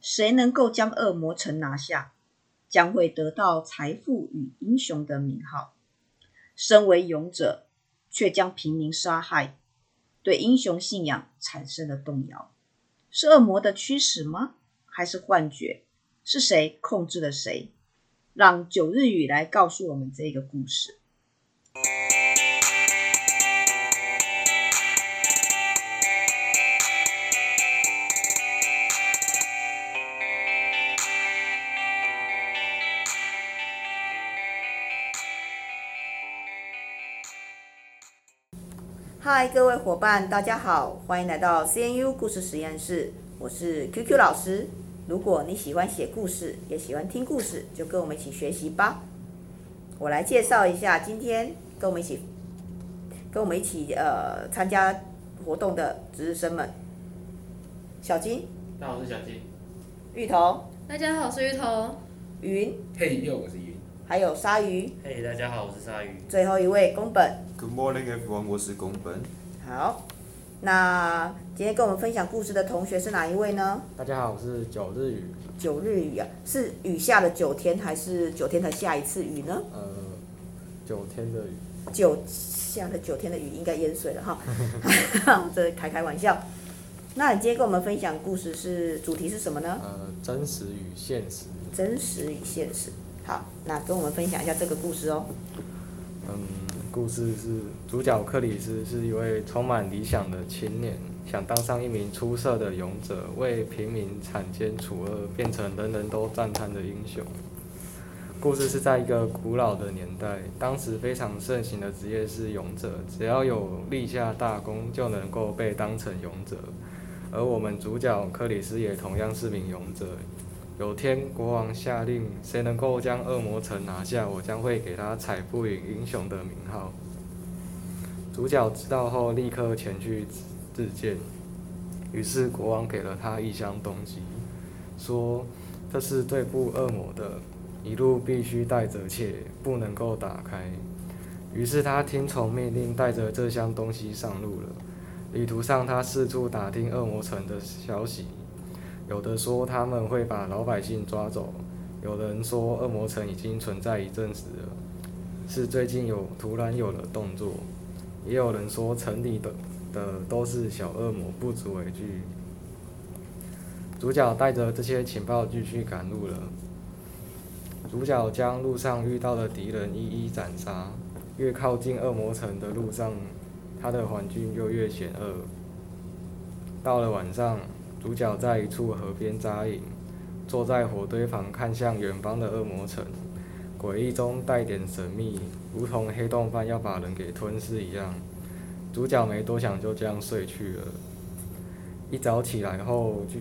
谁能够将恶魔城拿下，将会得到财富与英雄的名号。身为勇者，却将平民杀害，对英雄信仰产生了动摇。是恶魔的驱使吗？还是幻觉？是谁控制了谁？让九日语来告诉我们这个故事。嗨，各位伙伴，大家好，欢迎来到 CNU 故事实验室，我是 QQ 老师。如果你喜欢写故事，也喜欢听故事，就跟我们一起学习吧。我来介绍一下，今天跟我们一起跟我们一起呃参加活动的值日生们。小金，大家好，我是小金。芋头，大家好，我是芋头。云，嘿又，我是云。还有鲨鱼，嘿，大家好，我是鲨鱼。最后一位宫本，Good morning everyone，我是宫本。好。那今天跟我们分享故事的同学是哪一位呢？大家好，我是九日雨。九日雨啊，是雨下了九天，还是九天才下一次雨呢？呃，九天的雨。九下了九天的雨应该淹水了哈，这开开玩笑。那你今天跟我们分享故事是主题是什么呢？呃，真实与现实。真实与现实。好，那跟我们分享一下这个故事哦。嗯。故事是主角克里斯是一位充满理想的青年，想当上一名出色的勇者，为平民铲奸除恶，变成人人都赞叹的英雄。故事是在一个古老的年代，当时非常盛行的职业是勇者，只要有立下大功，就能够被当成勇者。而我们主角克里斯也同样是名勇者。有天，国王下令，谁能够将恶魔城拿下，我将会给他财富与英雄的名号。主角知道后，立刻前去自荐。于是，国王给了他一箱东西，说：“这是对付恶魔的，一路必须带着，且不能够打开。”于是，他听从命令，带着这箱东西上路了。旅途上，他四处打听恶魔城的消息。有的说他们会把老百姓抓走，有人说恶魔城已经存在一阵子了，是最近有突然有了动作，也有人说城里的的都是小恶魔，不足为惧。主角带着这些情报继续赶路了。主角将路上遇到的敌人一一斩杀，越靠近恶魔城的路上，他的环境就越险恶。到了晚上。主角在一处河边扎营，坐在火堆旁看向远方的恶魔城，诡异中带点神秘，如同黑洞般要把人给吞噬一样。主角没多想，就这样睡去了。一早起来后，继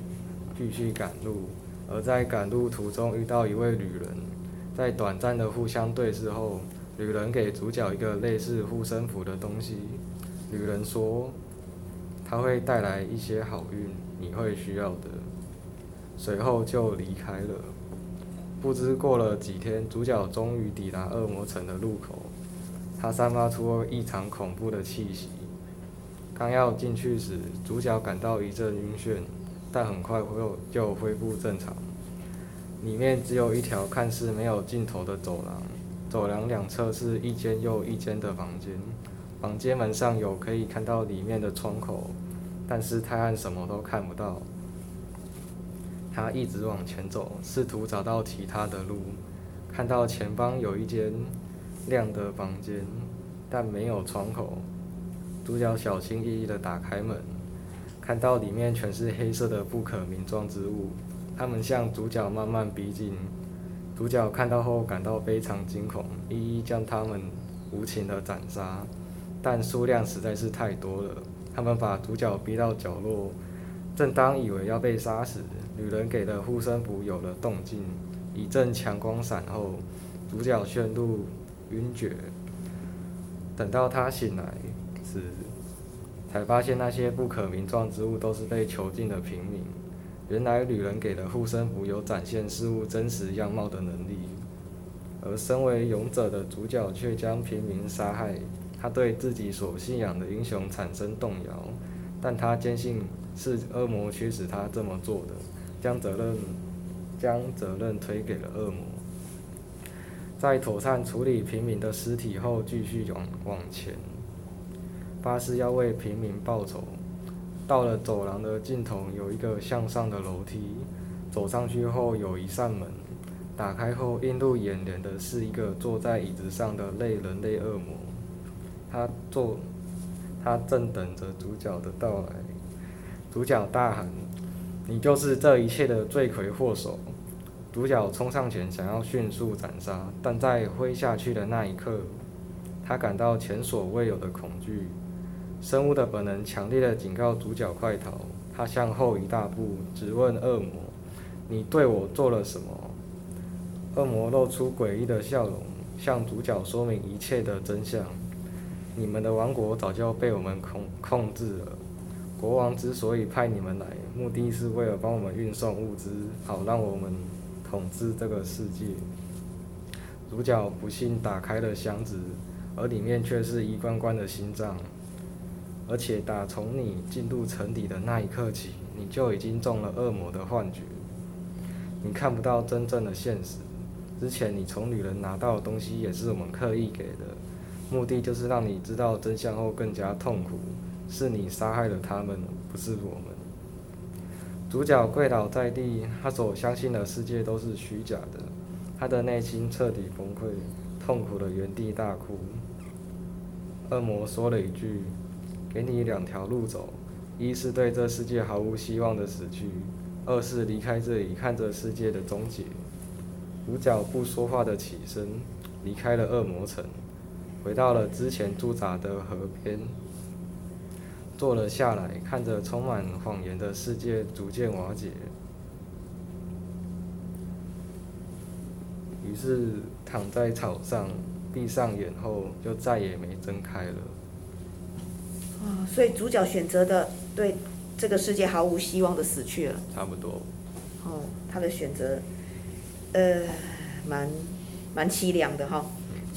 继续赶路，而在赶路途中遇到一位旅人，在短暂的互相对视后，旅人给主角一个类似护身符的东西。旅人说，他会带来一些好运。你会需要的。随后就离开了。不知过了几天，主角终于抵达恶魔城的入口。他散发出异常恐怖的气息。刚要进去时，主角感到一阵晕眩，但很快又就恢复正常。里面只有一条看似没有尽头的走廊，走廊两侧是一间又一间的房间，房间门上有可以看到里面的窗口。但是太暗，什么都看不到。他一直往前走，试图找到其他的路。看到前方有一间亮的房间，但没有窗口。主角小心翼翼地打开门，看到里面全是黑色的不可名状之物。他们向主角慢慢逼近。主角看到后感到非常惊恐，一一将他们无情地斩杀，但数量实在是太多了。他们把主角逼到角落，正当以为要被杀时，女人给的护身符有了动静。一阵强光闪后，主角陷入晕厥。等到他醒来时，才发现那些不可名状之物都是被囚禁的平民。原来女人给的护身符有展现事物真实样貌的能力，而身为勇者的主角却将平民杀害。他对自己所信仰的英雄产生动摇，但他坚信是恶魔驱使他这么做的，将责任将责任推给了恶魔。在妥善处理平民的尸体后，继续往往前，发誓要为平民报仇。到了走廊的尽头，有一个向上的楼梯，走上去后有一扇门，打开后映入眼帘的是一个坐在椅子上的类人类恶魔。他坐，他正等着主角的到来。主角大喊：“你就是这一切的罪魁祸首！”主角冲上前，想要迅速斩杀，但在挥下去的那一刻，他感到前所未有的恐惧。生物的本能强烈的警告主角快逃。他向后一大步，质问恶魔：“你对我做了什么？”恶魔露出诡异的笑容，向主角说明一切的真相：“你们的王国早就被我们控控制了。国王之所以派你们来，目的是为了帮我们运送物资，好让我们。”统治这个世界。主角不幸打开了箱子，而里面却是一罐罐的心脏。而且打从你进入城底的那一刻起，你就已经中了恶魔的幻觉。你看不到真正的现实。之前你从女人拿到的东西也是我们刻意给的，目的就是让你知道真相后更加痛苦。是你杀害了他们，不是我们。主角跪倒在地，他所相信的世界都是虚假的，他的内心彻底崩溃，痛苦的原地大哭。恶魔说了一句：“给你两条路走，一是对这世界毫无希望的死去，二是离开这里，看着世界的终结。”主角不说话的起身，离开了恶魔城，回到了之前驻扎的河边。坐了下来，看着充满谎言的世界逐渐瓦解，于是躺在草上，闭上眼后就再也没睁开了。哦，所以主角选择的对这个世界毫无希望的死去了。差不多。哦，他的选择，呃，蛮蛮凄凉的哈。哦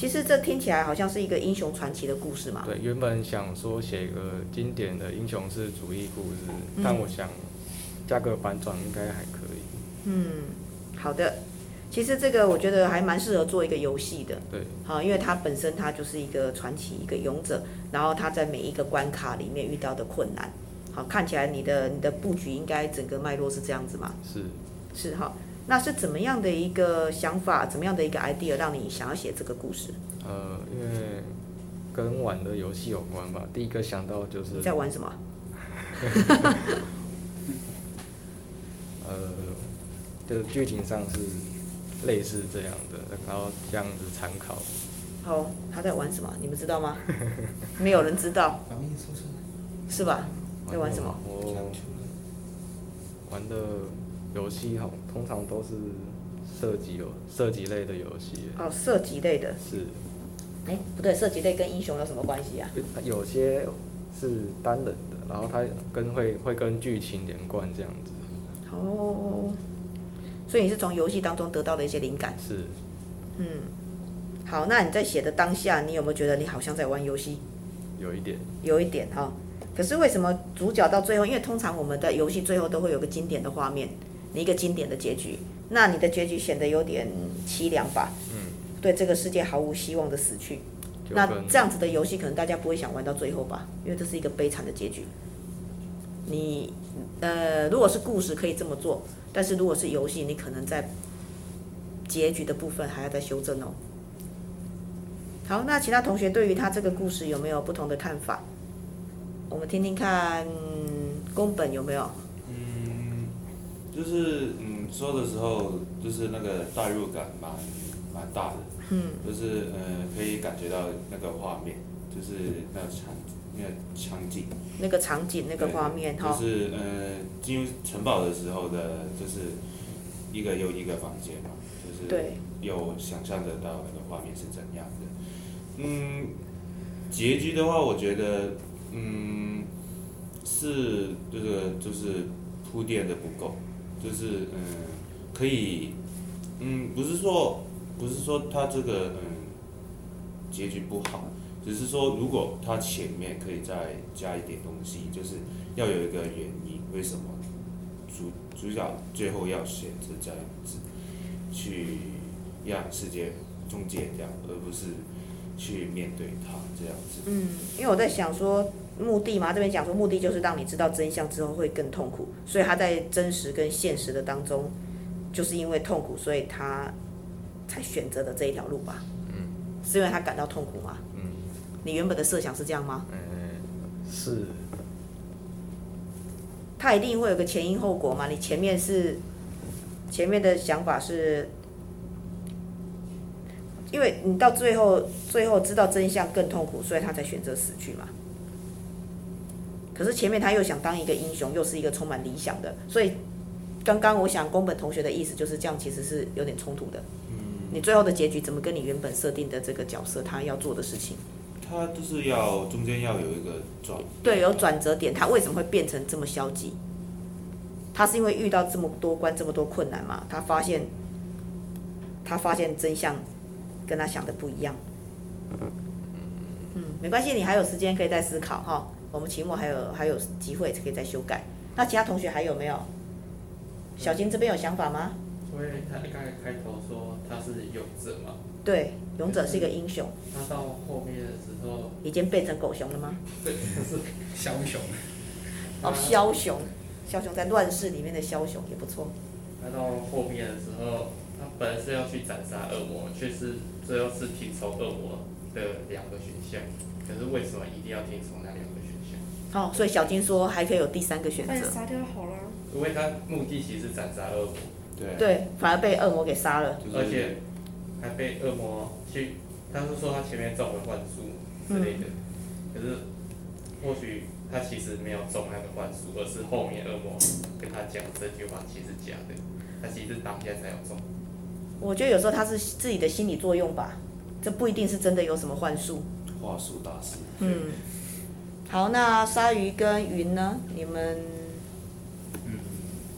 其实这听起来好像是一个英雄传奇的故事嘛。对，原本想说写一个经典的英雄式主义故事，嗯、但我想加个反转应该还可以。嗯，好的。其实这个我觉得还蛮适合做一个游戏的。对。好，因为它本身它就是一个传奇，一个勇者，然后他在每一个关卡里面遇到的困难，好，看起来你的你的布局应该整个脉络是这样子嘛？是。是哈。那是怎么样的一个想法，怎么样的一个 idea 让你想要写这个故事？呃，因为跟玩的游戏有关吧。第一个想到就是你在玩什么？呃，就是剧情上是类似这样的，然后这样子参考。好，他在玩什么？你们知道吗？没有人知道。是吧？在玩什么？我玩的。游戏哈，通常都是射击游射击类的游戏。哦，射击类的。是。哎，不对，射击类跟英雄有什么关系啊？有些是单人的，然后它跟会会跟剧情连贯这样子。哦。所以你是从游戏当中得到的一些灵感。是。嗯。好，那你在写的当下，你有没有觉得你好像在玩游戏？有一点。有一点哈，可是为什么主角到最后？因为通常我们的游戏最后都会有个经典的画面。一个经典的结局，那你的结局显得有点凄凉吧？嗯，对这个世界毫无希望的死去，那这样子的游戏可能大家不会想玩到最后吧？因为这是一个悲惨的结局。你呃，如果是故事可以这么做，但是如果是游戏，你可能在结局的部分还要再修正哦。好，那其他同学对于他这个故事有没有不同的看法？我们听听看，宫本有没有？就是嗯，说的时候就是那个代入感蛮蛮大的，嗯，就是呃可以感觉到那个画面，就是那个场那个场景，那个场景那个画面哈，就是呃进入城堡的时候的，就是一个又一个房间嘛，就是有想象得到那个画面是怎样的，嗯，结局的话，我觉得嗯是这个就是铺垫的不够。就是嗯，可以，嗯，不是说，不是说他这个嗯，结局不好，只是说如果他前面可以再加一点东西，就是要有一个原因，为什么主主角最后要选择这样子，去让世界终结掉，而不是去面对他这样子。嗯，因为我在想说目的嘛，这边讲说目的就是让你知道真相之后会更痛苦，所以他在真实跟现实的当中，就是因为痛苦，所以他才选择的这一条路吧。嗯，是因为他感到痛苦吗？嗯，你原本的设想是这样吗？嗯，是。他一定会有个前因后果嘛？你前面是，前面的想法是，因为你到最后，最后知道真相更痛苦，所以他才选择死去嘛。可是前面他又想当一个英雄，又是一个充满理想的，所以刚刚我想宫本同学的意思就是这样，其实是有点冲突的。嗯你最后的结局怎么跟你原本设定的这个角色他要做的事情？他就是要中间要有一个转，对，有转折点。他为什么会变成这么消极？他是因为遇到这么多关、这么多困难嘛？他发现，他发现真相跟他想的不一样。嗯，没关系，你还有时间可以再思考哈。我们期末还有还有机会可以再修改。那其他同学还有没有？小金这边有想法吗？因为他刚才开头说他是勇者嘛。对，勇者是一个英雄。那到后面的时候，已经变成狗熊了吗？对，是枭雄。哦，枭雄，枭雄在乱世里面的枭雄也不错。那到后面的时候，他本来是要去斩杀恶魔，却是最后是听从恶魔的两个选项。可是为什么一定要听从那两？哦，所以小金说还可以有第三个选择。杀掉好了。因为他目的其实是斩杀恶魔。对。对，反而被恶魔给杀了。而且。还被恶魔去，他是说他前面中了幻术之类的，可是或许他其实没有中那个幻术，而是后面恶魔跟他讲这句话其实假的，他其实当下才有中。我觉得有时候他是自己的心理作用吧，这不一定是真的有什么幻术。话术大师。嗯。好，那鲨鱼跟云呢？你们？嗯，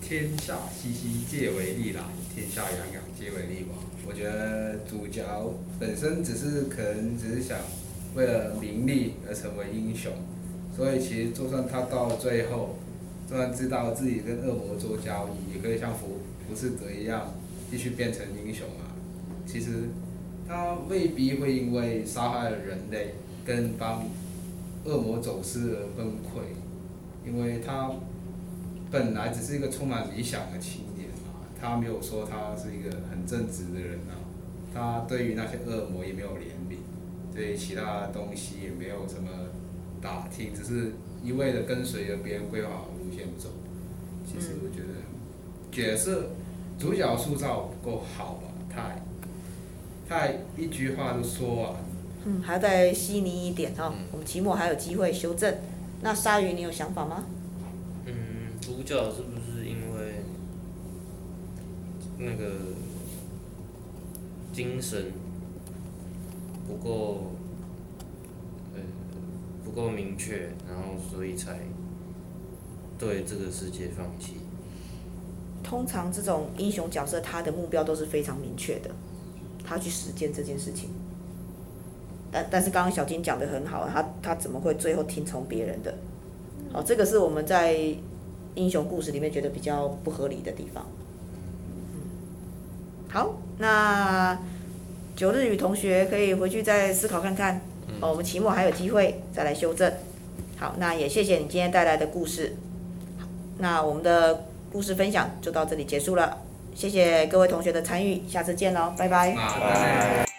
天下熙熙，皆为利来；天下攘攘，皆为利往。我觉得主角本身只是可能只是想为了名利而成为英雄，所以其实就算他到最后，就算知道自己跟恶魔做交易，也可以像浮浮士德一样继续变成英雄啊。其实他未必会因为杀害了人类跟帮恶魔走私而崩溃，因为他本来只是一个充满理想的青年啊。他没有说他是一个很正直的人啊，他对于那些恶魔也没有怜悯，对其他东西也没有什么打听，只是一味的跟随着别人规划好路线走。其实我觉得角色主角塑造不够好吧，太太一句话就说完。嗯，还要再细腻一点哈、哦，我们期末还有机会修正。那鲨鱼，你有想法吗？嗯，主角是不是因为？那个精神不够，呃，不够明确，然后所以才对这个世界放弃。通常这种英雄角色，他的目标都是非常明确的，他去实践这件事情。但但是刚刚小金讲的很好，他他怎么会最后听从别人的？哦，这个是我们在英雄故事里面觉得比较不合理的地方。好，那九日语同学可以回去再思考看看。哦，我们期末还有机会再来修正。好，那也谢谢你今天带来的故事。那我们的故事分享就到这里结束了，谢谢各位同学的参与，下次见喽，拜拜。拜拜。